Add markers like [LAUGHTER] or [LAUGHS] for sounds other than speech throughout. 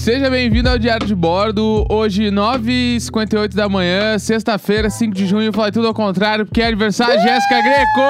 Seja bem-vindo ao Diário de Bordo. Hoje, 9h58 da manhã, sexta-feira, 5 de junho. Falei tudo ao contrário, porque é aniversário de Jéssica Greco!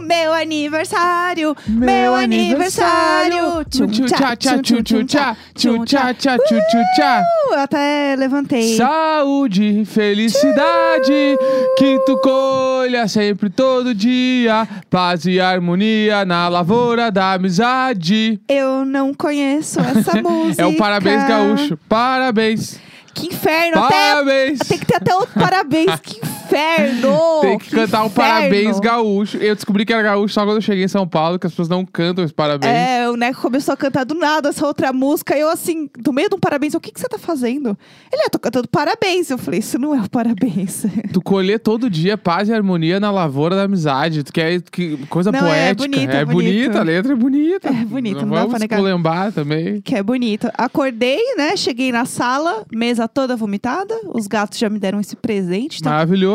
Meu aniversário, meu, aniversário. Tchum tchá tchá tchum tchum tchá tchum tchá tchá tchum tchum tchá. Uh, Eu até levantei. Saúde, felicidade, que tu colha sempre todo dia. Paz e harmonia na lavoura da amizade. Eu não conheço essa música. [LAUGHS] É o Parabéns Gaúcho. Parabéns. Que inferno. Até, Parabéns. tem que ter até outro parabéns. Que inferno. [LAUGHS] Tem que, cantar o inferno. Parabéns Gaúcho. Eu descobri que era gaúcho só quando eu cheguei em São Paulo, que as pessoas não cantam esse parabéns. É, o Neco começou a cantar do nada essa outra música. Eu, assim, no meio de um parabéns, eu, o que, que você tá fazendo? Ele, eu tô cantando parabéns. Eu falei, isso não é o parabéns. [LAUGHS] Tu colher todo dia paz e harmonia na lavoura da amizade. Tu quer que coisa Não, é poética. bonito, é é bonita, a letra é bonita. É bonito, não dá vamos pra negar. também. Que é bonito. Acordei, né? Cheguei na sala, mesa toda vomitada. Os gatos já me deram esse presente. Então,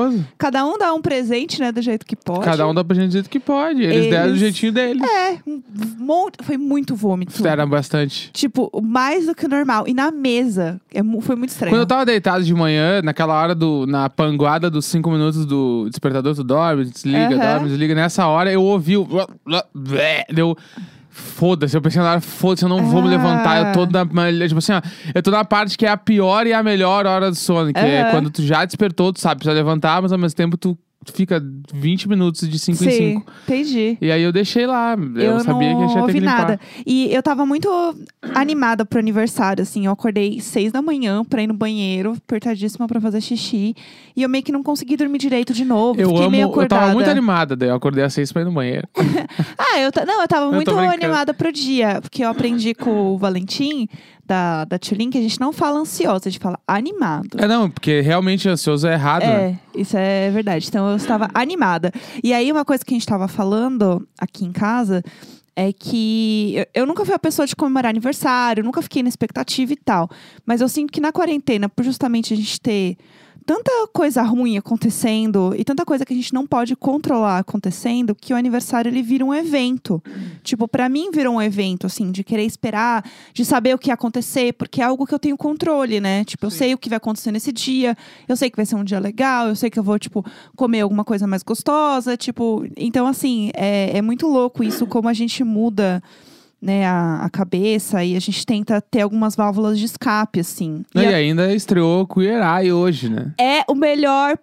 Maravilhoso. cada um dá um presente, né? Do jeito que pode. Cada um dá pra gente dizer que pode. Eles, Eles- deram do jeitinho deles. É, um monte. Foi muito vômito. Fizeram bastante. Tipo, mais do que o normal. E na mesa. É, foi muito estranho. Quando eu tava deitado de manhã, naquela hora do. Na panguada dos cinco minutos do despertador, tu dorme, desliga, Aham. dorme, desliga. Nessa hora eu ouvi o. Deu. Foda-se, eu pensei na hora, foda-se, eu não vou me Ah. levantar. Eu tô na. Tipo assim, ó, eu tô na parte que é a pior e a melhor hora do sono. Que é Aham. quando tu já despertou, tu sabe, precisa levantar, mas ao mesmo tempo tu fica 20 minutos de 5 em Sim, 5. entendi. E aí eu deixei lá. Eu, sabia não que a gente ia ter que limpar. nada. E eu tava muito animada pro aniversário, assim. Eu acordei seis da manhã pra ir no banheiro, apertadíssima pra fazer xixi. E eu meio que não consegui dormir direito de novo. Eu Fiquei amo. meio Eu acordada. tava muito animada, daí eu acordei às seis pra ir no banheiro. [LAUGHS] Ah, eu não, eu tava tô muito animada pro dia, porque eu aprendi com o Valentim, da, da Tulin, que a gente não fala ansiosa, a gente fala animado. É, não, porque realmente ansioso é errado, né? É, isso é verdade. Então eu estava animada. E aí, uma coisa que a gente estava falando aqui em casa é que eu, eu nunca fui a pessoa de comemorar aniversário, nunca fiquei na expectativa e tal. Mas eu sinto que na quarentena, por justamente a gente ter tanta coisa ruim acontecendo e tanta coisa que a gente não pode controlar acontecendo, que o aniversário ele vira um evento. Tipo, pra mim virou um evento, assim, de querer esperar, de saber o que ia acontecer, porque é algo que eu tenho controle, né? Tipo, eu Sim. sei o que vai acontecer nesse dia, eu sei que vai ser um dia legal, eu sei que eu vou, tipo, comer alguma coisa mais gostosa, tipo. Então, assim, é, é muito louco isso, como a gente muda. Né, a, a cabeça e a gente tenta ter algumas válvulas de escape, assim. E E a- ainda estreou Queer Eye hoje, né? é o melhor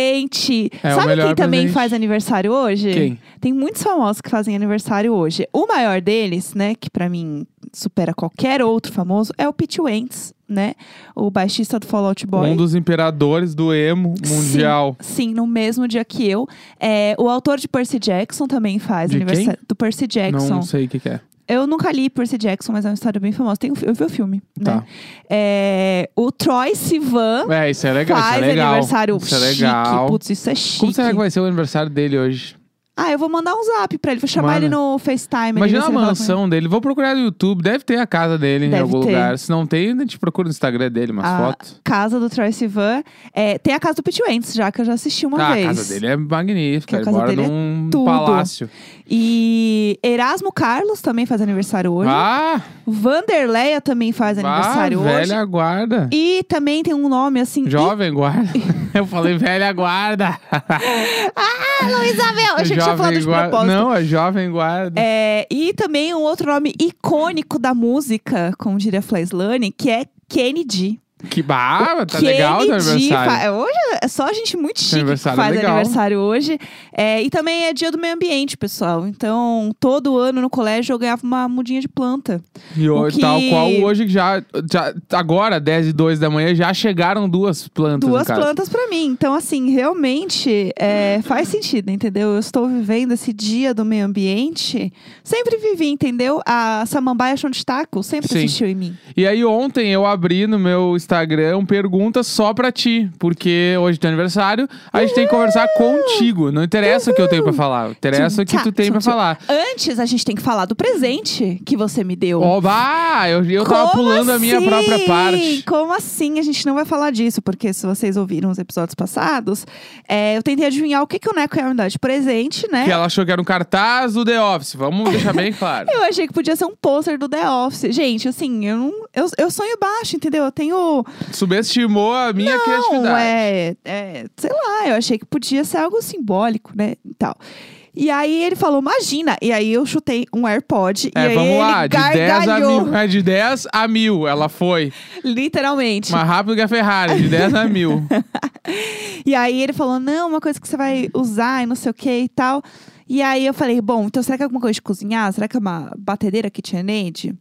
presente. É Sabe melhor quem também presente. faz aniversário hoje? Quem? Tem muitos famosos que fazem aniversário hoje. O maior deles, né, que pra mim supera qualquer outro famoso, é o Pete Wentz, né? O baixista do Fall Out Boy. Um dos imperadores do emo mundial. Sim, sim, no mesmo dia que eu. É, o autor de Percy Jackson também faz De aniversário. Do Percy Jackson. Não sei o que, que é. Eu nunca li Percy Jackson, mas é uma história bem famosa. Tem, eu vi o filme, né? Tá. É, o Troy Sivan É, isso é legal. faz isso é legal. aniversário isso é chique. legal. Putz, isso é chique. Como será que vai ser o aniversário dele hoje? Ah, eu vou mandar um zap pra ele. Vou chamar Manda. ele no FaceTime. Imagina a mansão dele. Vou procurar no YouTube. Deve ter a casa dele em Deve algum ter. lugar. Se não tem, a gente procura no Instagram dele umas A fotos. Casa do Troy Sivan. É, tem a casa do Pete Wentz, já que eu já assisti uma Ah, vez. a casa dele é magnífica. A Ele mora dele é num tudo. palácio. E Erasmo Carlos também faz aniversário hoje. Ah, Vanderleia também faz ah, aniversário hoje. velha guarda. E também tem um nome assim. Jovem guarda. [LAUGHS] Eu falei velha guarda. [LAUGHS] Ah, Luísabel! Eu achei que tinha falado de guarda. propósito. Não, é jovem guarda. É, e também um outro nome icônico da música, como diria Flyslane, que é Kennedy. Que bah, tá Kennedy legal o aniversário. fa- Hoje é só gente muito chique que aniversário faz é aniversário hoje. É, e também é dia do meio ambiente, pessoal. Então, todo ano no colégio eu ganhava uma mudinha de planta. E O hoje, que- tal qual hoje já, já. Agora, 10 e 2 da manhã, já chegaram duas plantas. Duas plantas pra mim. Então, assim, realmente é, faz sentido, entendeu? Eu estou vivendo esse dia do meio ambiente. Sempre vivi, entendeu? A samambaia chão de taco sempre Sim. existiu em mim. E aí, ontem eu abri no meu Instagram perguntas só pra ti. Porque hoje é teu aniversário, a gente tem que conversar contigo. Não interessa o que eu tenho pra falar. Interessa o que tu tem pra falar. Antes, a gente tem que falar do presente que você me deu. Oba! Eu, eu tava Como pulando a minha assim? própria parte. Como assim? A gente não vai falar disso, porque se vocês ouviram os episódios passados, é, eu tentei adivinhar o que, que o Neco ia me dar de presente, né? Que ela achou que era um cartaz do The Office. Vamos deixar bem claro. [LAUGHS] Eu achei que podia ser um pôster do The Office. Gente, assim, eu, não, eu, eu sonho baixo, entendeu? Eu tenho. Subestimou a minha não, criatividade. é, é. Sei lá, eu achei que podia ser algo simbólico, né? E tal. E aí ele falou, imagina. E aí eu chutei um AirPod. É, e aí vamos lá, de 10 a mil. É de 10 a mil. Ela foi. Literalmente. Mais rápido que a Ferrari, de 10 a mil. [LAUGHS] E aí ele falou, não, uma coisa que você vai usar e não sei o que e tal. E aí eu falei, bom, então será que é alguma coisa de cozinhar? Será que é uma batedeira KitchenAid?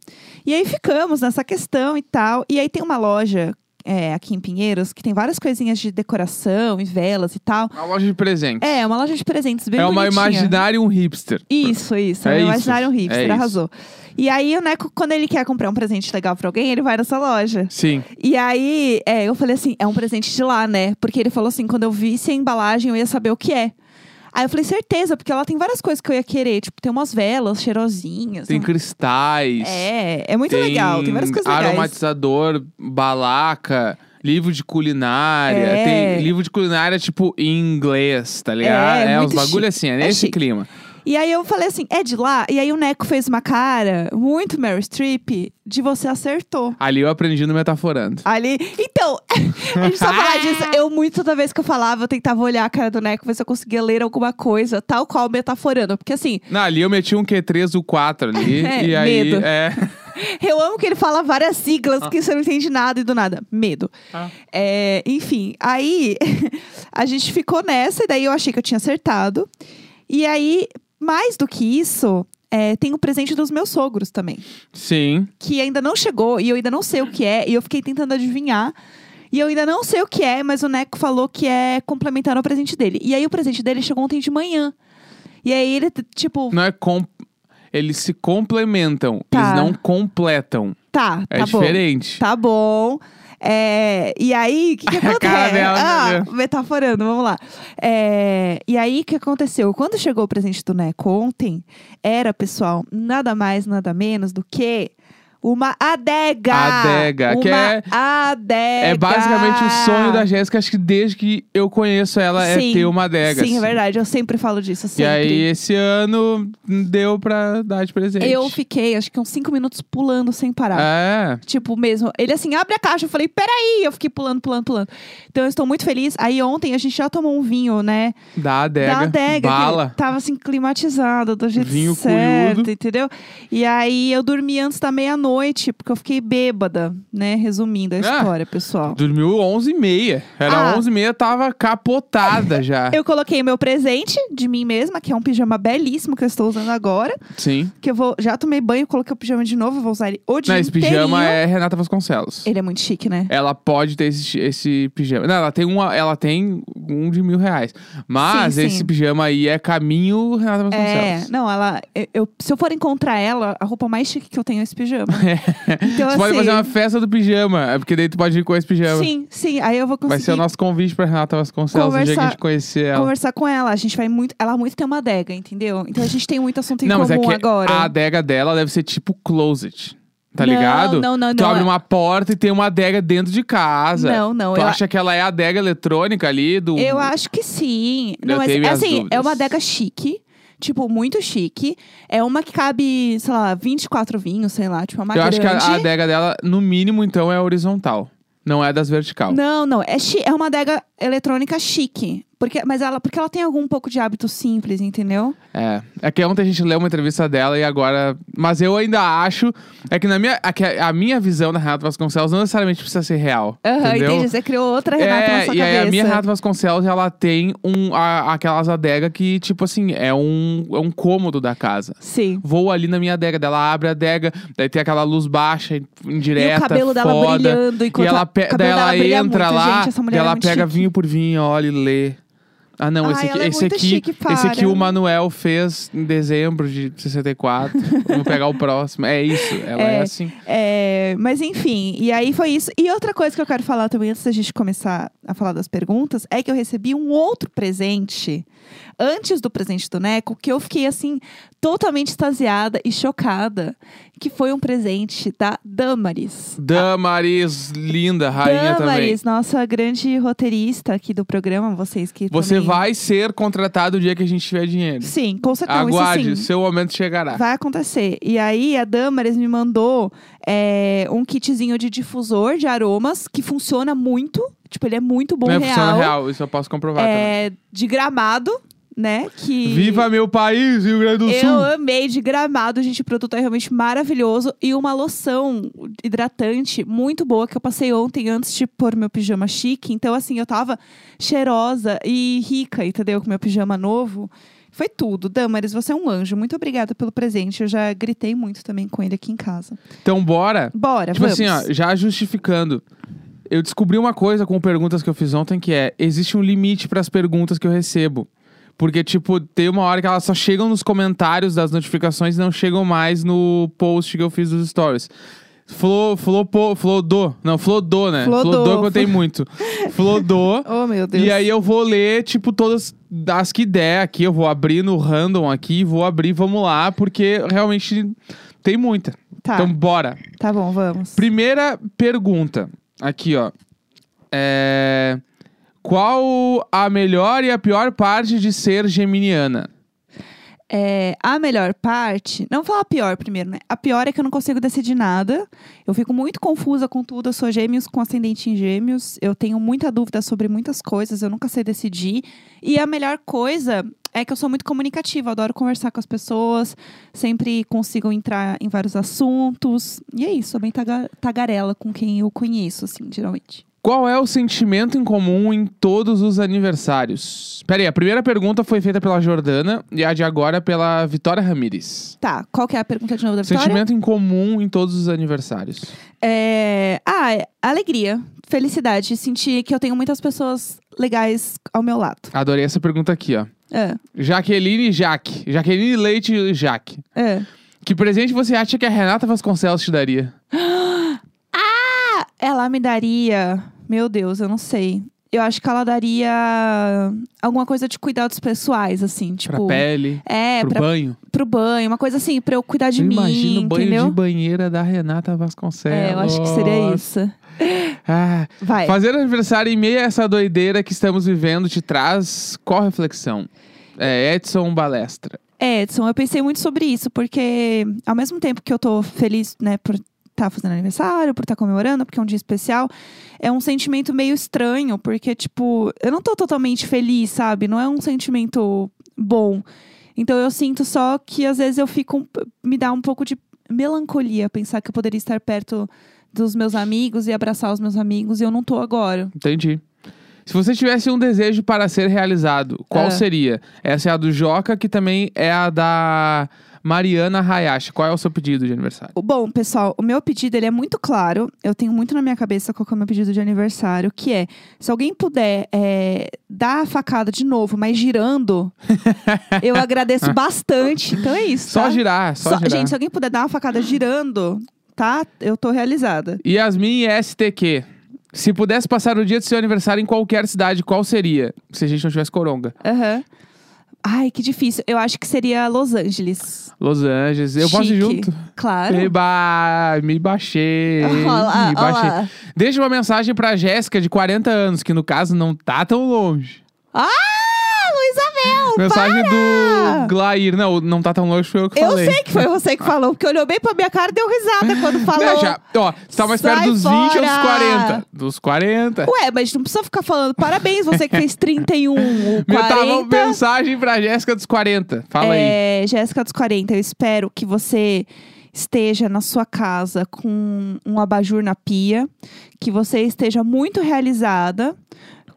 E aí ficamos nessa questão e tal. E aí tem uma loja é, aqui em Pinheiros que tem várias coisinhas de decoração e velas e tal. Uma loja de presentes. É, uma loja de presentes bem É uma imaginário um hipster. Isso, isso. É É isso, imaginário um hipster, é isso. arrasou. E aí o Neco, quando ele quer comprar um presente legal pra alguém, ele vai nessa loja. Sim. E aí, é, eu falei assim, é um presente de lá, né? Porque ele falou assim, quando eu visse a embalagem, eu ia saber o que é. Aí eu falei, certeza, porque ela tem várias coisas que eu ia querer. Tipo, tem umas velas cheirosinhas. Tem cristais. É, é muito legal. Tem várias coisas legais. aromatizador, balaca, livro de culinária. É. Tem livro de culinária, tipo, em inglês, tá ligado? É, É, uns bagulho chique. assim, é É nesse chique. E aí eu falei assim, é de lá? E aí o Neco fez uma cara muito Meryl Streep de você acertou. Ali eu aprendi no Metaforando. Ali. Então, [LAUGHS] a gente só falar disso. Eu, muito toda vez que eu falava, eu tentava olhar a cara do Neco, ver se eu conseguia ler alguma coisa, tal qual metaforando. Porque assim, Não, ali eu meti um Q3 do 4 ali. [LAUGHS] É, e aí. medo. É. [LAUGHS] eu amo que ele fala várias siglas que você não entende nada e do nada. Medo. Ah. É, enfim, aí a gente ficou nessa, e daí eu achei que eu tinha acertado. E aí, mais do que isso, é, tem o presente dos meus sogros também. Sim. Que ainda não chegou e eu ainda não sei o que é. E eu fiquei tentando adivinhar. E eu ainda não sei o que é, mas o Neco falou que é complementar ao presente dele. E aí o presente dele chegou ontem de manhã. E aí ele, tipo, Não é com. Eles se complementam, Tá. eles não completam. tá, É tá bom. diferente. Tá bom. É, e aí, o que, que [LAUGHS] A cara acontece? dela, meu ah, metaforando, vamos lá. É, e aí, o que aconteceu? Quando chegou o presente do Neco ontem, era, pessoal, nada mais, nada menos do que uma adega. Adega, uma que é- adega. É basicamente o sonho da Jéssica, acho que desde que eu conheço ela, é Sim, ter uma adega. Sim, é assim. verdade. Eu sempre falo disso, E sempre. aí, esse ano, deu pra dar de presente. Eu fiquei, acho que uns cinco minutos pulando sem parar. É. Tipo, mesmo. Ele assim, abre a caixa. Eu falei, peraí. Eu fiquei pulando, pulando, pulando. Então, eu estou muito feliz. Aí, ontem, a gente já tomou um vinho, né? Da adega. Da adega. que Bala. Tava, assim, climatizado, do jeito Vinho certo, entendeu? E aí, eu dormi antes da meia-noite, porque eu fiquei bêbada, né? Resumindo a Ah. história, pessoal. Dormiu 11 e meia. Era Ah. 11 e meia, tava capotada [LAUGHS] já. Eu coloquei meu presente de mim mesma, que é um pijama belíssimo que eu estou usando agora. Sim. Que eu vou. Já tomei banho, coloquei o pijama de novo, vou usar ele o dia Não, esse pijama é Renata Vasconcelos. Ele é muito chique, né? Ela pode ter esse, esse pijama. Não, ela tem, uma, ela tem um de mil reais. Mas Sim, sim. esse pijama aí é caminho Renata É, Vasconcelos. não, ela. eu- eu- se eu for encontrar ela, a roupa mais chique que eu tenho é esse pijama. Então, Você pode assim, fazer uma festa do pijama. É porque daí tu pode ir com esse pijama. Sim, sim. Aí eu vou conseguir Vai ser o nosso convite pra Renata Vasconcelos no dia que a gente conhecer ela. conversar com ela. A gente vai muito. Ela muito tem uma adega, entendeu? Então a gente tem muito assunto em Não, mas comum é que agora. a adega dela deve ser tipo closet. Tá Não, ligado? não, não, Tu não, abre é- uma porta e tem uma adega dentro de casa. Não, não. Tu Eu, acha que ela é a adega eletrônica ali do. eu acho que sim. Eu Não, mas minhas assim, é dúvidas. uma adega chique. Tipo, muito chique. É uma que cabe, sei lá, 24 vinhos, sei lá. Tipo, uma Eu acho que a, grande. a adega dela, no mínimo, então, é horizontal. Não é das vertical. Não, não. É, chi- é uma adega eletrônica chique. Porque, mas ela, porque ela tem algum pouco de hábito simples, entendeu? É. É que ontem a gente leu uma entrevista dela e agora. Mas eu ainda acho. É que na minha. é que a minha visão da Renata Vasconcelos não necessariamente precisa ser real. Aham, entendeu? entendi. Você criou outra Renata na É, sua e cabeça. a minha Renata Vasconcelos, ela tem um, a- aquelas adegas que, tipo assim, é um, é um cômodo da casa. Sim. Vou ali na minha adega dela, abre a adega, daí tem aquela luz baixa, indireta, e o cabelo dela foda. brilhando. E Enquanto ela, a- pe daí ela entra muito, lá, gente, é ela muito pega chique. vinho por vinho, olha e lê. Ah, não, Ai, esse aqui, ela é esse aqui, chique, esse aqui o Manuel fez em dezembro de 64. [LAUGHS] Vamos pegar o próximo. É isso, ela é, É. assim. É, mas enfim, e aí foi isso. E outra coisa que eu quero falar também, antes da gente começar a falar das perguntas, é que eu recebi um outro presente antes do presente do Neco, que eu fiquei assim, totalmente extasiada e chocada. Que foi um presente da Damaris. Damaris, linda, rainha também. Damaris, nossa grande roteirista aqui do programa, vocês que Você também- vai ser contratado o dia que a gente tiver dinheiro. Sim, com certeza. Aguarde, sim. seu momento chegará. Vai acontecer. E aí, a Damares me mandou é, um kitzinho de difusor de aromas que funciona muito. Tipo, ele é muito bom, Não é real. funciona real, isso eu posso comprovar também. É, de gramado, né? Que Viva meu país, Rio Grande do eu Sul! amei de gramado, gente. O produto é realmente maravilhoso. E uma loção hidratante muito boa que eu passei ontem antes de pôr meu pijama chique. Então, assim, eu tava cheirosa e rica, entendeu? Com meu pijama novo. Foi tudo. Damaris, você é um anjo. Muito obrigada pelo presente. Eu já gritei muito também com ele aqui em casa. Então, bora. Bora, Tipo vamos. assim, ó, já justificando. Eu descobri uma coisa com perguntas que eu fiz ontem que é: existe um limite para as perguntas que eu recebo. Porque, tipo, tem uma hora que elas só chegam nos comentários das notificações e não chegam mais no post que eu fiz dos stories. Flo, flopo, flodô. Não, flodô, né? Flodô. Flodô que eu tenho muito. Flodô. [LAUGHS] Oh, meu Deus. E aí eu vou ler, tipo, todas as que der aqui. Eu vou abrir no random aqui, vou abrir, vamos lá, porque realmente tem muita. Tá, Então, bora. tá bom, vamos. Primeira pergunta. Aqui, ó. É... Qual a melhor e a pior parte de ser geminiana? É, a melhor parte, não vou falar a pior primeiro, né? A pior é que eu não consigo decidir nada. Eu fico muito confusa com tudo. Eu sou gêmeos com ascendente em gêmeos. Eu tenho muita dúvida sobre muitas coisas. Eu nunca sei decidir. E a melhor coisa é que eu sou muito comunicativa. Adoro conversar com as pessoas. Sempre consigo entrar em vários assuntos. E é isso. Sou bem taga- tagarela com quem eu conheço, assim, geralmente. Qual é o sentimento em comum em todos os aniversários? Pera aí, a primeira pergunta foi feita pela Jordana e a de agora pela Vitória Ramires. Tá, qual que é a pergunta de novo da Vitória? Sentimento em comum em todos os aniversários. É... Ah, é alegria, felicidade. Sentir que eu tenho muitas pessoas legais ao meu lado. Adorei essa pergunta aqui, ó. É, Jaqueline Jaque. Jaqueline Leite e Jaque. é. Que presente você acha que a Renata Vasconcelos te daria? Ah, [GASPS] ela me daria. Meu Deus, eu não sei. Eu acho que ela daria alguma coisa de cuidados pessoais, assim, tipo. pra pele, É, pro pra, banho? pro banho, uma coisa assim, pra eu cuidar de eu mim. imagino o banho entendeu? de banheira da Renata Vasconcelos. É, eu acho que seria isso. Ah, Vai. Fazer aniversário em meio a essa doideira que estamos vivendo te traz qual reflexão? É, Edson Balestra. É, Edson, eu pensei muito sobre isso, porque ao mesmo tempo que eu tô feliz, né, por estar fazendo aniversário, por estar comemorando, porque é um dia especial, é um sentimento meio estranho, porque, tipo, eu não tô totalmente feliz, sabe? Não é um sentimento bom. Então eu sinto só que às vezes eu fico. me dá um pouco de melancolia pensar que eu poderia estar perto dos meus amigos e abraçar os meus amigos e eu não tô agora. Entendi. Se você tivesse um desejo para ser realizado, qual Ah. seria? Essa é a do Joca, que também é a da Mariana Hayashi. Qual é o seu pedido de aniversário? Bom, pessoal, o meu pedido ele é muito claro. Eu tenho muito na minha cabeça qual é o meu pedido de aniversário, que é se alguém puder é, dar a facada de novo, mas girando, [LAUGHS] eu agradeço bastante. Então é isso. Só tá? girar, só, Só- girar. Gente, se alguém puder dar uma facada girando, tá? Eu tô realizada. Yasmin STQ. Se pudesse passar o dia do seu aniversário em qualquer cidade, qual seria? Se a gente não tivesse coronga. Aham. Ai, que difícil. Eu acho que seria Los Angeles. Los Angeles. Eu posso ir Chique. junto? Claro. Eba, me baixei. [LAUGHS] Olá, me baixei. olá. Deixa uma mensagem pra Jéssica, de 40 anos, que no caso não tá tão longe. Ah, Mensagem para! do Glair. Não, não tá tão longe, foi eu que Eu falei. sei que foi você que falou, porque olhou bem pra minha cara e deu risada quando falou. Não, já, ó, você tá mais perto dos 20 ou dos fora! 40? Dos 40. Ué, mas não precisa ficar falando parabéns, você que fez 31, o Meu, tá, 40. mensagem pra Jéssica dos 40. Fala aí. é, Jéssica dos 40, eu espero que você esteja na sua casa com um abajur na pia, que você esteja muito realizada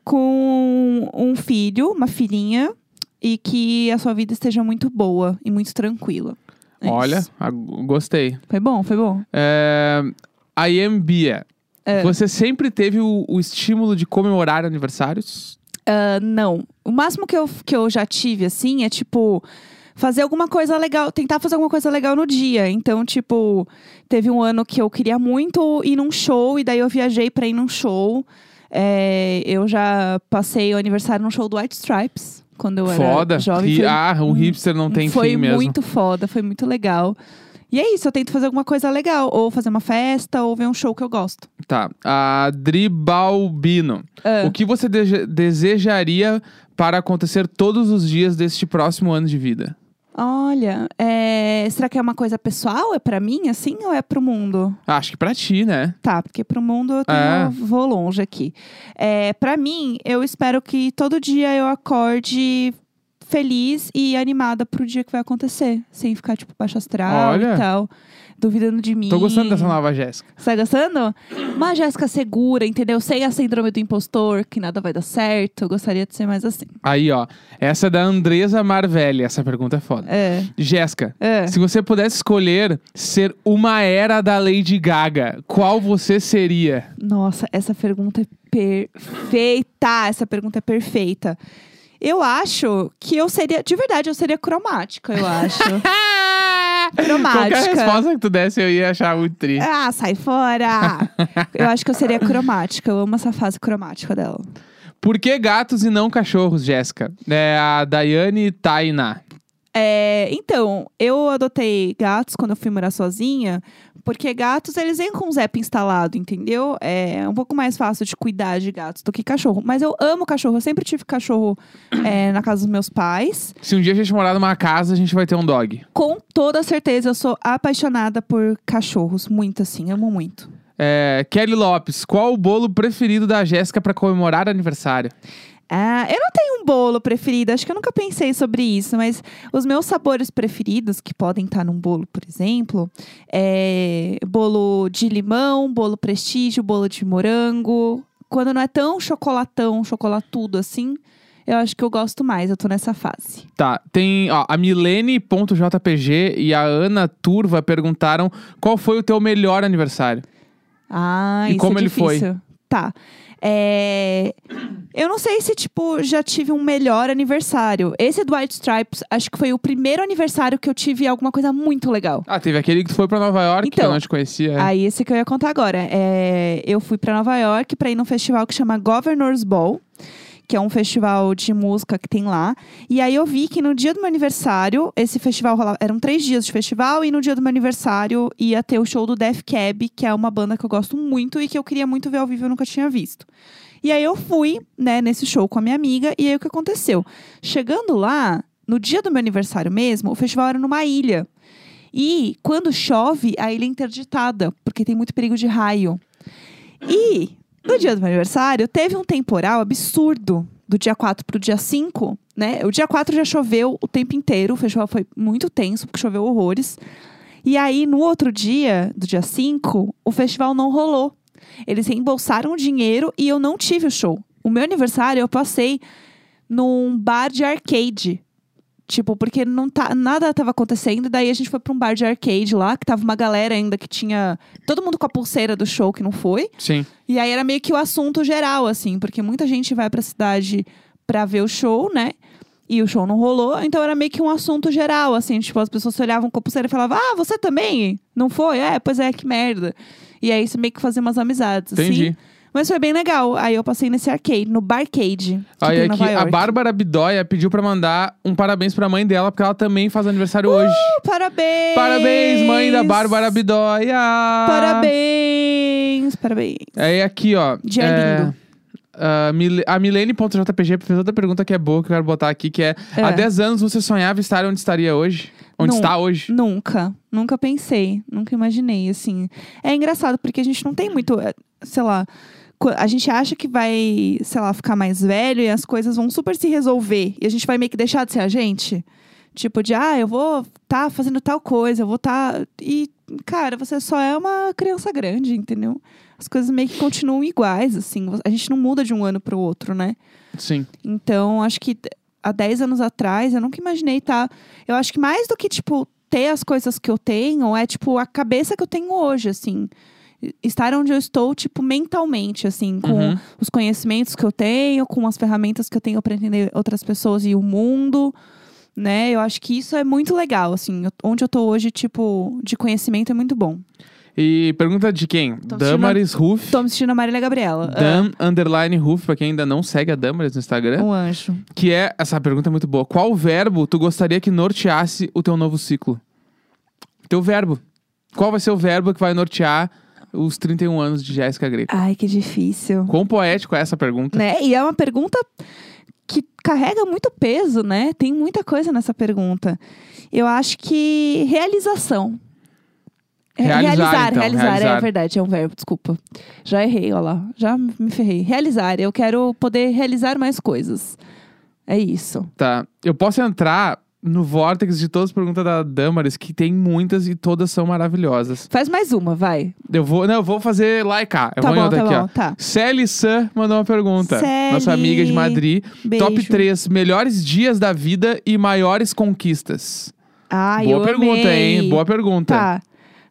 com um filho, uma filhinha, e que a sua vida esteja muito boa e muito tranquila. É Olha, a- gostei. Foi bom, foi bom. É, I am Bia. É. Você sempre teve o, o estímulo de comemorar aniversários? Ah, não. O máximo que eu, que eu já tive, assim, é tipo. Fazer alguma coisa legal, tentar fazer alguma coisa legal no dia. Então, tipo, teve um ano que eu queria muito ir num show, e daí eu viajei pra ir num show. É, eu já passei o aniversário num show do White Stripes, quando eu Foda. era jovem. Foi ah, o hipster não tem foi fim mesmo. muito foda, foi muito legal. E é isso, eu tento fazer alguma coisa legal. Ou fazer uma festa, ou ver um show que eu gosto. Tá. A Dribalbino. Ah. O que você deje- desejaria para acontecer todos os dias deste próximo ano de vida? Olha, é, será que é uma coisa pessoal? É pra mim, assim, ou é pro mundo? Acho que pra ti, né? Tá, porque pro mundo eu tenho, É. vou longe aqui. É, para mim, eu espero que todo dia eu acorde feliz e animada pro dia que vai acontecer. Sem ficar, tipo, baixo astral Olha. e tal. Duvidando de mim. Tô gostando dessa nova Jéssica. Você tá gostando? Uma Jéssica segura, entendeu? Sem a síndrome do impostor, que nada vai dar certo. Eu gostaria de ser mais assim. Aí, ó. Essa é da Andresa Marvelli. Essa pergunta é foda. É. Jéssica, É. se você pudesse escolher ser uma era da Lady Gaga, qual você seria? Nossa, essa pergunta é perfeita. Essa pergunta é perfeita. Eu acho que eu seria, de verdade, eu seria cromática, eu acho. [LAUGHS] Cromática. Qualquer resposta que tu desse, eu ia achar muito triste. ah, sai fora! [LAUGHS] eu acho que eu seria cromática. Eu amo essa fase cromática dela. Por que gatos e não cachorros, Jéssica? É a Daiane Tainá. É, então, eu adotei gatos quando eu fui morar sozinha, porque gatos, eles vêm com o Zep instalado, entendeu? É um pouco mais fácil de cuidar de gatos do que cachorro. Mas eu amo cachorro, eu sempre tive cachorro [CLEARS THROAT] é, na casa dos meus pais. Se um dia a gente morar numa casa, a gente vai ter um dog. Com toda certeza, eu sou apaixonada por cachorros, muito assim, amo muito. É, Kelly Lopes, qual o bolo preferido da Jéssica pra comemorar aniversário? Ah, eu não tenho um bolo preferido, acho que eu nunca pensei sobre isso, mas os meus sabores preferidos, que podem estar num bolo, por exemplo, é bolo de limão, bolo prestígio, bolo de morango. Quando não é tão chocolatão, chocolatudo assim, eu acho que eu gosto mais, eu tô nessa fase. Tá, tem ó, a Milene.jpg e a Ana Turva perguntaram qual foi o teu melhor aniversário. Ah, E isso como é ele foi? Tá. É, Eu não sei se, tipo, já tive um melhor aniversário. Esse do White Stripes, acho que foi o primeiro aniversário que eu tive alguma coisa muito legal. Ah, teve aquele que tu foi pra Nova York, que Então, eu não te conhecia. é. Aí, esse que eu ia contar agora. É, Eu fui pra Nova York pra ir num festival que chama Governor's Ball, que é um festival de música que tem lá. E aí eu vi que no dia do meu aniversário, esse festival rolava. Eram três dias de festival, e no dia do meu aniversário ia ter o show do Def Cab, que é uma banda que eu gosto muito e que eu queria muito ver ao vivo eu nunca tinha visto. E aí eu fui, né, nesse show com a minha amiga, e aí o que aconteceu? Chegando lá, no dia do meu aniversário mesmo, o festival era numa ilha. E quando chove, a ilha é interditada, porque tem muito perigo de raio. E no dia do meu aniversário, teve um temporal absurdo do dia 4 pro dia 5, né? O dia 4 já choveu o tempo inteiro, o festival foi muito tenso, porque choveu horrores. E aí, no outro dia, do dia 5, o festival não rolou. Eles reembolsaram o dinheiro e eu não tive o show. O meu aniversário eu passei num bar de arcade. Tipo, porque não tá, nada tava acontecendo. Daí a gente foi pra um bar de arcade lá, que tava uma galera ainda que tinha. Todo mundo com a pulseira do show que não foi. Sim. E aí era meio que o assunto geral, assim, porque muita gente vai pra cidade pra ver o show, né? E o show não rolou, então era meio que um assunto geral, assim, tipo, as pessoas se olhavam com a pulseira e falavam, ah, você também? Não foi? É, pois é, que merda. E aí isso meio que fazia umas amizades, Entendi. assim. Mas foi bem legal. Aí eu passei nesse arcade, no Barcade. Aí aqui, a. Bárbara Bidóia pediu pra mandar um parabéns pra mãe dela, porque ela também faz aniversário hoje. Uh, parabéns! Parabéns, mãe da Bárbara Bidóia! Parabéns! Parabéns. Aí aqui, ó. Dia é, lindo. A Mil- a Milene.jpg fez outra pergunta que é boa, que eu quero botar aqui, que é, É. Há 10 anos você sonhava estar onde estaria hoje? Onde Não. está hoje? Nunca, nunca pensei, nunca imaginei, assim. É engraçado porque a gente não tem muito, eh, sei lá, a gente acha que vai, sei lá, ficar mais velho e as coisas vão super se resolver e a gente vai meio que deixar de ser a gente. Tipo de, ah, eu vou tá fazendo tal coisa, eu vou tá e cara, você só é uma criança grande, entendeu? As coisas meio que continuam iguais, assim. A gente não muda de um ano pro outro, né? Sim. Então, acho que há 10 anos atrás, eu nunca imaginei tá. Eu acho que mais do que, tipo, ter as coisas que eu tenho, é, tipo, a cabeça que eu tenho hoje, assim. Estar onde eu estou, tipo, mentalmente, assim, com Uhum. os conhecimentos que eu tenho, com as ferramentas que eu tenho para entender outras pessoas e o mundo, né? Eu acho que isso é muito legal, assim, onde eu tô hoje, tipo, de conhecimento é muito bom. E pergunta de quem? Tô Damaris Ruff. Tô me assistindo a Marília Gabriela. Dan underline Ruff, pra quem ainda não segue a Damaris no Ah, Instagram. um anjo. Que é, essa pergunta é muito boa. Qual verbo tu gostaria que norteasse o teu novo ciclo? Teu verbo. Qual vai ser o verbo que vai nortear os 31 anos de Jéssica Greco? Ai, que difícil. Quão poético é essa pergunta? Né? E é uma pergunta que carrega muito peso, né? Tem muita coisa nessa pergunta. Eu acho que realização. É, Realizar, então, realizar, realizar. é verdade, é um verbo, desculpa. Já errei, ó lá, já me ferrei. Realizar, eu quero poder realizar mais coisas. É isso. Tá. Eu posso entrar no vórtex de todas as perguntas da Damaris, que tem muitas e todas são maravilhosas. Faz mais uma, vai. Eu vou, não, eu vou fazer lá e cá. Eu tá vou bom, tá aqui, bom, ó. tá. Sally Sun mandou uma pergunta. Sally. Nossa amiga de Madrid. Beijo. Top 3 melhores dias da vida e maiores conquistas. Ai, Boa eu pergunta, amei. hein? Boa pergunta. Tá.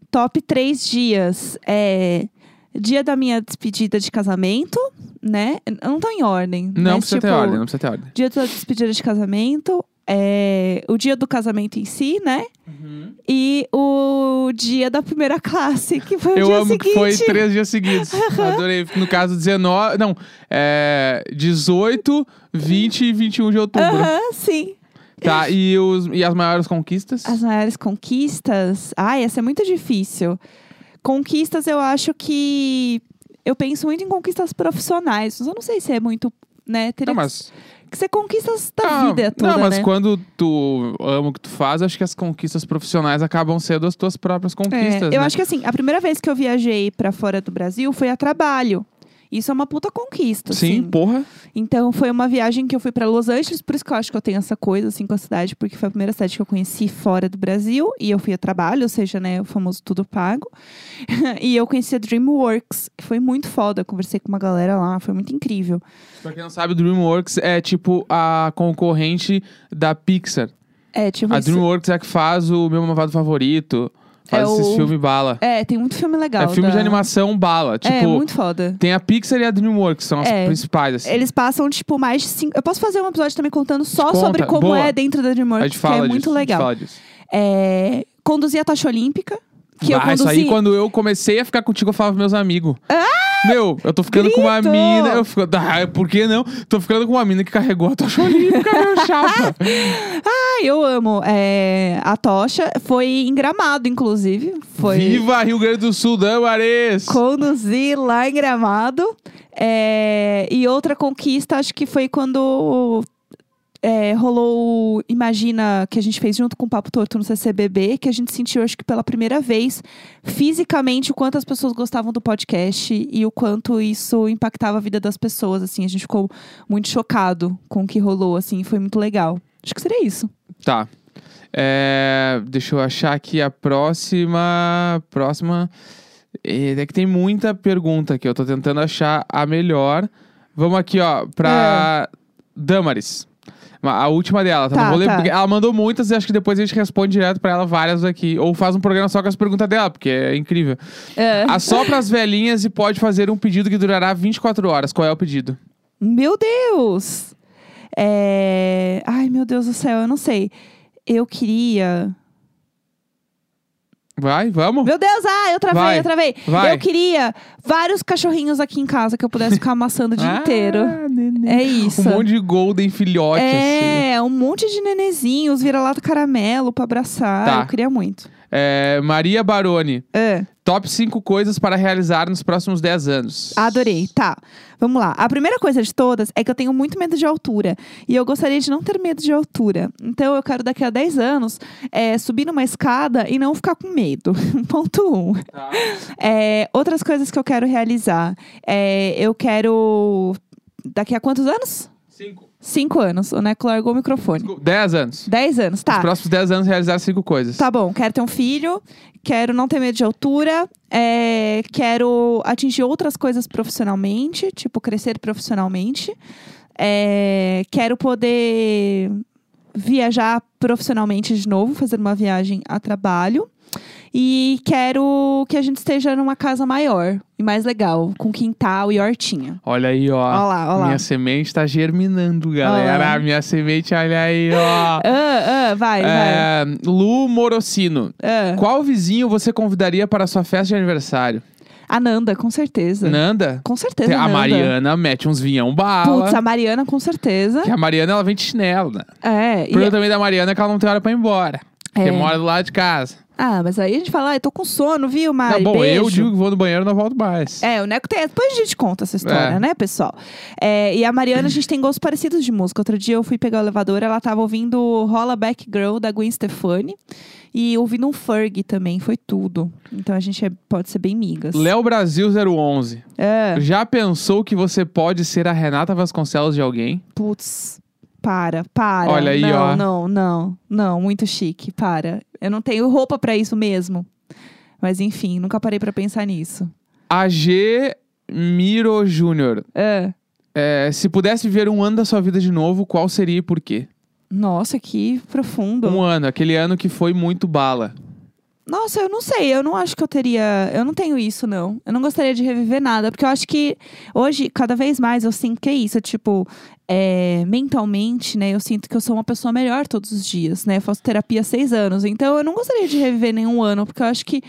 Top três dias. É. Dia da minha despedida de casamento, né? Não tá em ordem. Não mas, precisa ter tipo, ordem, não precisa ter ordem. Dia da despedida de casamento. É, o dia do casamento em si, né? E o dia da primeira classe, que foi o Eu dia amo seguinte. que foi três dias seguidos. Adorei. No caso, 19. Não, é. 18, 20 e 21 de outubro. Aham, sim. Tá, e, os, e as maiores conquistas? As maiores conquistas. Ai, essa é muito difícil. Conquistas, eu acho que. Eu penso muito em conquistas profissionais. mas Eu não sei se é muito. Né? Teria Não, mas. que ser conquistas da Ah, vida toda, Não, mas né? quando tu ama o que tu faz, acho que as conquistas profissionais acabam sendo as tuas próprias conquistas. É, eu né? acho que assim, a primeira vez que eu viajei pra fora do Brasil foi a trabalho. Isso é uma puta conquista, Sim, assim. porra. Então foi uma viagem que eu fui pra Los Angeles, por isso que eu acho que eu tenho essa coisa assim com a cidade, porque foi a primeira cidade que eu conheci fora do Brasil e eu fui a trabalho, ou seja, né, o famoso tudo pago. [LAUGHS] e eu conheci a DreamWorks, que foi muito foda, conversei com uma galera lá, foi muito incrível. Pra quem não sabe, DreamWorks é tipo a concorrente da Pixar. É, tipo A isso. DreamWorks é que faz o meu mamado favorito, faz É esses o- filmes bala. É, tem muito filme legal. É filme da- de animação bala. Tipo, É, muito foda. tem a Pixar e a DreamWorks, são as É. principais, assim. Eles passam, tipo, mais de cinco. Eu posso fazer um episódio também contando só Conta, sobre como boa. é dentro da DreamWorks, que é disso. muito a gente legal. fala disso. É, Conduzi a tocha olímpica. Que eu ah, isso conduzi. aí, quando eu comecei a ficar contigo, eu falava pros meus amigos. Meu, eu tô ficando com uma grito! mina. Eu fico, ah, por que não? Tô ficando com uma mina que carregou a tocha olímpica, meu chapa. [LAUGHS] Ah, eu amo. É, a tocha foi em Gramado, inclusive. Foi. Viva Rio Grande do Sul, Damares! Conduzi lá em Gramado. É, e outra conquista, acho que foi quando é, rolou Imagina, que a gente fez junto com o Papo Torto no CCBB, que a gente sentiu, acho que pela primeira vez, fisicamente, o quanto as pessoas gostavam do podcast e o quanto isso impactava a vida das pessoas, assim. A gente ficou muito chocado com o que rolou, assim, foi muito legal. Acho que seria isso. Tá. É, deixa eu achar aqui a próxima. Próxima. É é que tem muita pergunta aqui. Eu tô tentando achar a melhor. Vamos aqui, ó, pra Damaris. A última dela, tá? Tá, Não vou ler, tá. porque ela mandou muitas e acho que depois a gente responde direto pra ela várias aqui. Ou faz um programa só com as perguntas dela, porque é incrível. É. Assopra as velhinhas e pode fazer um pedido que durará 24 horas. Qual é o pedido? Meu Deus! É... Ai, meu Deus do céu, eu não sei. Eu queria. Vai, vamos? Meu Deus, ah, eu travei, Vai, eu travei. vai. Eu queria vários cachorrinhos aqui em casa que eu pudesse ficar amassando o dia Ah, inteiro. neném. É isso. Um monte de golden filhote, assim. É, um monte de nenezinhos, vira-lata caramelo pra abraçar. Tá. Eu queria muito. É, Maria Baroni. É, Top 5 coisas para realizar nos próximos 10 anos. adorei. Tá, vamos lá. A primeira coisa de todas é que eu tenho muito medo de altura. E eu gostaria de não ter medo de altura. Então eu quero daqui a 10 anos é, subir numa escada e não ficar com medo. [LAUGHS] Ponto 1. Um. Tá. É, outras coisas que eu quero realizar. É, eu quero. Daqui a quantos anos? 5. Cinco anos. O Neco largou o microfone. 10 anos. Dez anos, Nos tá. próximos 10 anos realizar 5 coisas. Tá bom, quero ter um filho, quero não ter medo de altura, é, quero atingir outras coisas profissionalmente, tipo crescer profissionalmente. É, quero poder viajar profissionalmente de novo, fazer uma viagem a trabalho. E quero que a gente esteja numa casa maior e mais legal, com quintal e hortinha. Olha aí, ó. Ó lá, lá. Minha semente tá germinando, galera. Minha semente, olha aí, ó. Ah, ah, vai, vai. É, Lu Morocino. Ah. Qual vizinho você convidaria para a sua festa de aniversário? A Nanda, com certeza. Nanda? Com certeza. a Nanda. Mariana mete uns vinhão bala. Putz, a Mariana, com certeza. Que a Mariana, ela vem de chinelo, né? É, O e- problema também da Mariana é que ela não tem hora pra ir embora. Porque É. mora do lado de casa. Ah, mas aí a gente fala, ah, eu tô com sono, viu, Tá Mari? bom, Beijo. eu digo que vou no banheiro e não volto mais. É, o Neco tem. Depois a gente conta essa história, É. né, pessoal? É, e a Mariana, a gente tem gostos parecidos de música. Outro dia eu fui pegar o elevador, ela tava ouvindo Rolla Back Girl da Gwen Stefani. E ouvindo um Ferg também, foi tudo. Então a gente é- pode ser bem migas. Léo Brasil 011. É, Já pensou que você pode ser a Renata Vasconcelos de alguém? putz. Para, para. Olha aí, não, ó. Não, não, não, muito chique, para. Eu não tenho roupa pra isso mesmo. Mas enfim, nunca parei pra pensar nisso. AG Miro Júnior. É. É, se pudesse viver um ano da sua vida de novo, qual seria e por quê? Nossa, que profundo. Um ano, aquele ano que foi muito bala. Nossa, eu não sei, eu não acho que eu teria. Eu não tenho isso, não. Eu não gostaria de reviver nada, porque eu acho que hoje, cada vez mais, eu sinto que é isso. Tipo, é, mentalmente, né? Eu sinto que eu sou uma pessoa melhor todos os dias, né? Eu faço terapia há seis anos. Então, eu não gostaria de reviver nenhum ano, porque eu acho que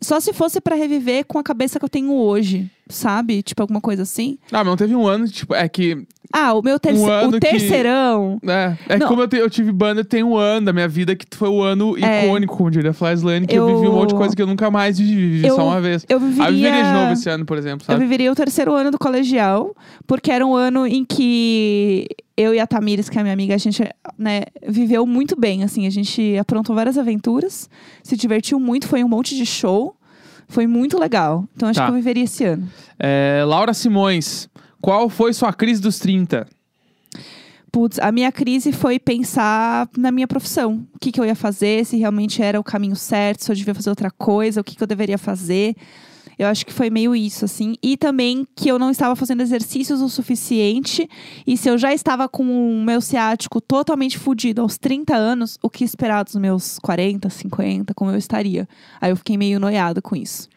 só se fosse pra reviver com a cabeça que eu tenho hoje, sabe? Tipo, alguma coisa assim. Ah, mas não teve um ano, tipo, é que. Ah, o meu terce... Um ano o que- terceirão. É, é que Não. como eu, te- eu tive banda, tem um ano da minha vida que foi o ano É. icônico, como diria a Flyslane, que eu... Eu- vivi um monte de coisa que eu nunca mais vivi, vivi Eu- só uma vez. Eu Aí eu viveria. viveria de novo esse ano, por exemplo, Eu sabe? viveria o terceiro ano do colegial, porque era um ano em que eu e a Tamires, que é a minha amiga, a gente né, viveu muito bem, assim, a gente aprontou várias aventuras, se divertiu muito, foi um monte de show, foi muito legal. Então acho Tá. que eu viveria esse ano. É, Laura Simões, qual foi sua crise dos 30? Putz, a minha crise foi pensar na minha profissão. O que, que eu ia fazer, se realmente era o caminho certo, se eu devia fazer outra coisa, o que, que eu deveria fazer. Eu acho que foi meio isso, assim. E também que eu não estava fazendo exercícios o suficiente. E se eu já estava com o meu ciático totalmente fudido aos 30 anos, o que esperar dos meus 40, 50, como eu estaria? Aí eu fiquei meio noiada com isso.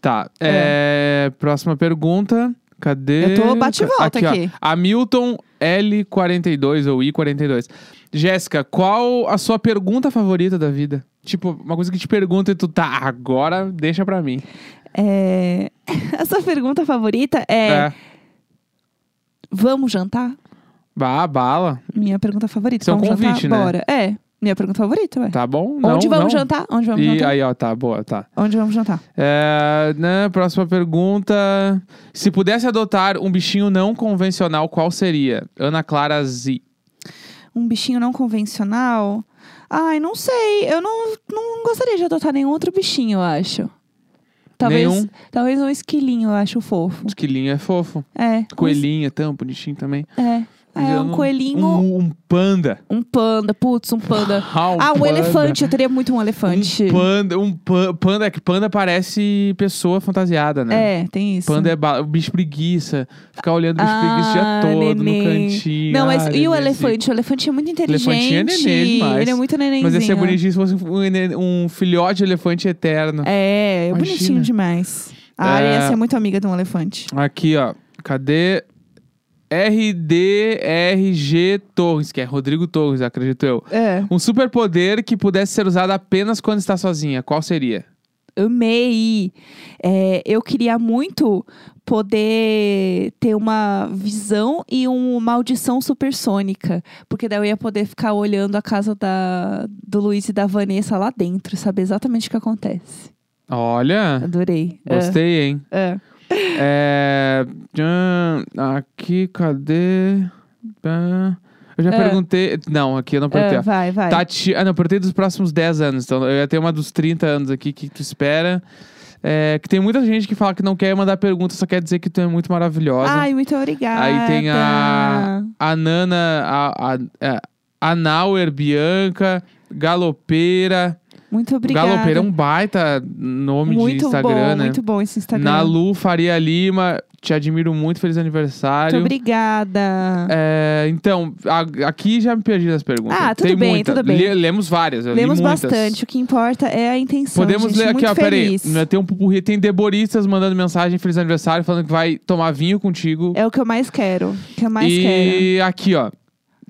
Tá, é, próxima pergunta. Cadê? Eu tô bate e volta ó. aqui. Hamilton L42 ou I42. Jéssica, qual a sua pergunta favorita da vida? Tipo, uma coisa que te pergunta e tu tá, agora deixa pra mim. É... [LAUGHS] A sua pergunta favorita é: É. vamos jantar? Bah, bala. Minha pergunta favorita. Um vamos convite, jantar? né? Bora. É, minha pergunta favorita, ué. Tá bom? Onde Não, vamos não. jantar? Onde vamos E jantar? aí, ó, tá, boa, tá. Onde vamos jantar? É, né, próxima pergunta. Se pudesse adotar um bichinho não convencional, qual seria? Ana Clara Z. Um bichinho não convencional? Ai, não sei. Eu não, não gostaria de adotar nenhum outro bichinho, eu acho. Talvez, Nenhum? talvez um esquilinho, eu acho fofo. Esquilinho é fofo. É. Coelhinho é tão bonitinho também. É. É, um coelhinho, Um, um panda. um panda. Putz, um panda. [LAUGHS] Ah, Ah, um panda. elefante. Eu teria muito um elefante. Um panda, um pa- panda, é que panda parece pessoa fantasiada, né? É, tem isso. Panda é ba- o bicho preguiça. Ficar olhando o bicho preguiça o dia Ah, todo neném. no cantinho. Não, mas Ah, e o elefante? O elefante é muito inteligente. Elefantinho é neném demais. Ele é muito nenenzinho. Mas ia ser bonitinho se fosse um, um filhote de elefante eterno. É, é bonitinho demais. A área É. ia ser muito amiga de um elefante. Aqui, ó. Cadê? RDRG Torres, que é Rodrigo Torres, acredito eu. É. Um superpoder que pudesse ser usado apenas quando está sozinha. Qual seria? Amei! É, eu queria muito poder ter uma visão e uma audição supersônica. Porque daí eu ia poder ficar olhando a casa da, do Luiz e da Vanessa lá dentro, saber exatamente o que acontece. Olha, Adorei. gostei, hein? É, é. É, aqui, cadê? Ah, Eu já É. perguntei. Não, aqui eu não perguntei. É, ó. vai, vai. Tati... Ah, não, eu perguntei dos próximos 10 anos. Então eu ia ter uma dos 30 anos aqui que tu espera. É, que tem muita gente que fala que não quer mandar pergunta, só quer dizer que tu é muito maravilhosa. Ai, muito obrigada. Aí tem a, a Nana, a, a, a, a Nauer, Bianca, Galopeira, Muito obrigada. Galopeira é um baita nome muito de Instagram, bom, né? muito bom esse Instagram. Nalu Faria Lima, te admiro muito, feliz aniversário. Muito obrigada. É, então, a- aqui já me perdi nas perguntas. Ah, tudo Tem bem, muita. tudo bem. Le- lemos várias. eu li Lemos muitas. bastante. O que importa é a intenção. Podemos gente. ler aqui, ó, peraí. feliz. Né, Tem um pupurri, tem deboristas mandando mensagem, feliz aniversário, falando que vai tomar vinho contigo. É o que eu mais quero. O que eu mais quero. e aqui, ó.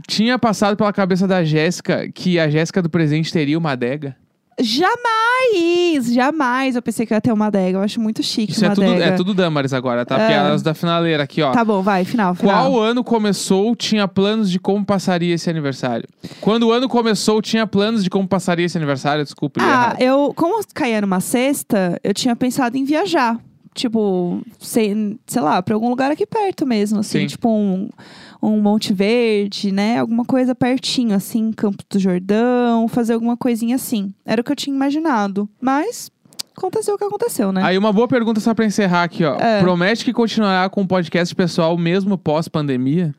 Tinha passado pela cabeça da Jéssica que a Jéssica do presente teria uma adega. Jamais! Jamais eu pensei que ia ter uma adega. Eu acho muito chique Isso uma é tudo, adega. é tudo Damares agora, tá? É. Piadas da finaleira aqui, ó. Tá bom, vai, final, final. Qual ano começou, tinha planos de como passaria esse aniversário? Quando o ano começou, tinha planos de como passaria esse aniversário? Desculpa, Ah, eu, como caía numa sexta, eu tinha pensado em viajar. Tipo, sei, sei lá, pra algum lugar aqui perto mesmo, assim, Sim. tipo um, um Monte Verde, né? Alguma coisa pertinho, assim, Campo do Jordão, fazer alguma coisinha assim. Era o que eu tinha imaginado. Mas aconteceu o que aconteceu, né? Aí uma boa pergunta só pra encerrar aqui, ó. É. Promete que continuará com o podcast pessoal mesmo pós-pandemia?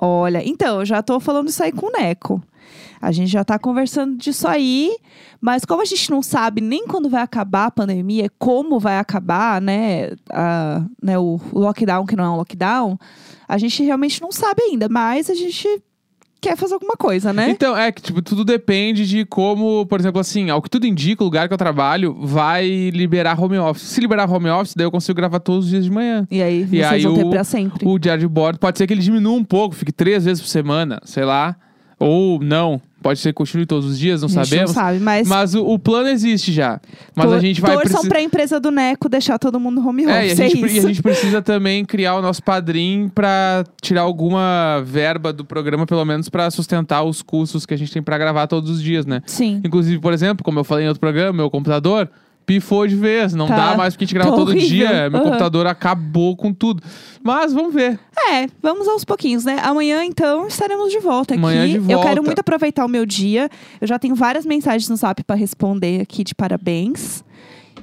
Olha, então, eu já tô falando isso aí com o Neco. A gente já tá conversando disso aí, mas como a gente não sabe nem quando vai acabar a pandemia, como vai acabar, né, a- né, o, lockdown, que não é um lockdown, a gente realmente não sabe ainda, mas a gente quer fazer alguma coisa, né? Então, é que, tipo, tudo depende de como, por exemplo, assim, ao que tudo indica, o lugar que eu trabalho vai liberar home office. Se liberar home office, daí eu consigo gravar todos os dias de manhã. E aí, E vocês aí vão ter o- pra sempre. O diário de bordo pode ser que ele diminua um pouco, fique três vezes por semana, sei lá. Ou não, pode ser que continue todos os dias, não a gente sabemos. não sabe, mas, Mas o, o plano existe já. Mas tor- a gente vai torçam precisar. pra empresa do Neco deixar todo mundo home office, É, e a, é gente, pre- e a isso. gente precisa também criar o nosso padrinho pra tirar alguma verba do programa, pelo menos pra sustentar os custos que a gente tem pra gravar todos os dias, né? Sim. Inclusive, por exemplo, como eu falei em outro programa, meu computador pifou de vez. Não Tá. dá mais porque a gente grava Tá todo horrível. dia. Meu Aham. computador acabou com tudo. Mas vamos ver. É, vamos aos pouquinhos, né? Amanhã, então, estaremos de volta aqui. Amanhã de Eu volta. quero muito aproveitar o meu dia. Eu já tenho várias mensagens no zap pra responder aqui de parabéns.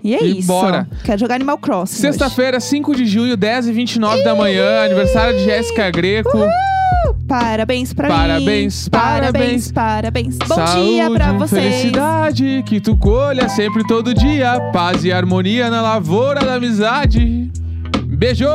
E é E isso. bora. Quero jogar Animal Crossing. hoje. Sexta-feira, 5 de junho, 10 e 29 da manhã, aniversário de Jéssica Greco. Parabéns pra Parabéns, mim. parabéns. Parabéns, parabéns. Bom Saúde, dia pra vocês. felicidade, que tu colha sempre todo dia. Paz e harmonia na lavoura da amizade. Beijo!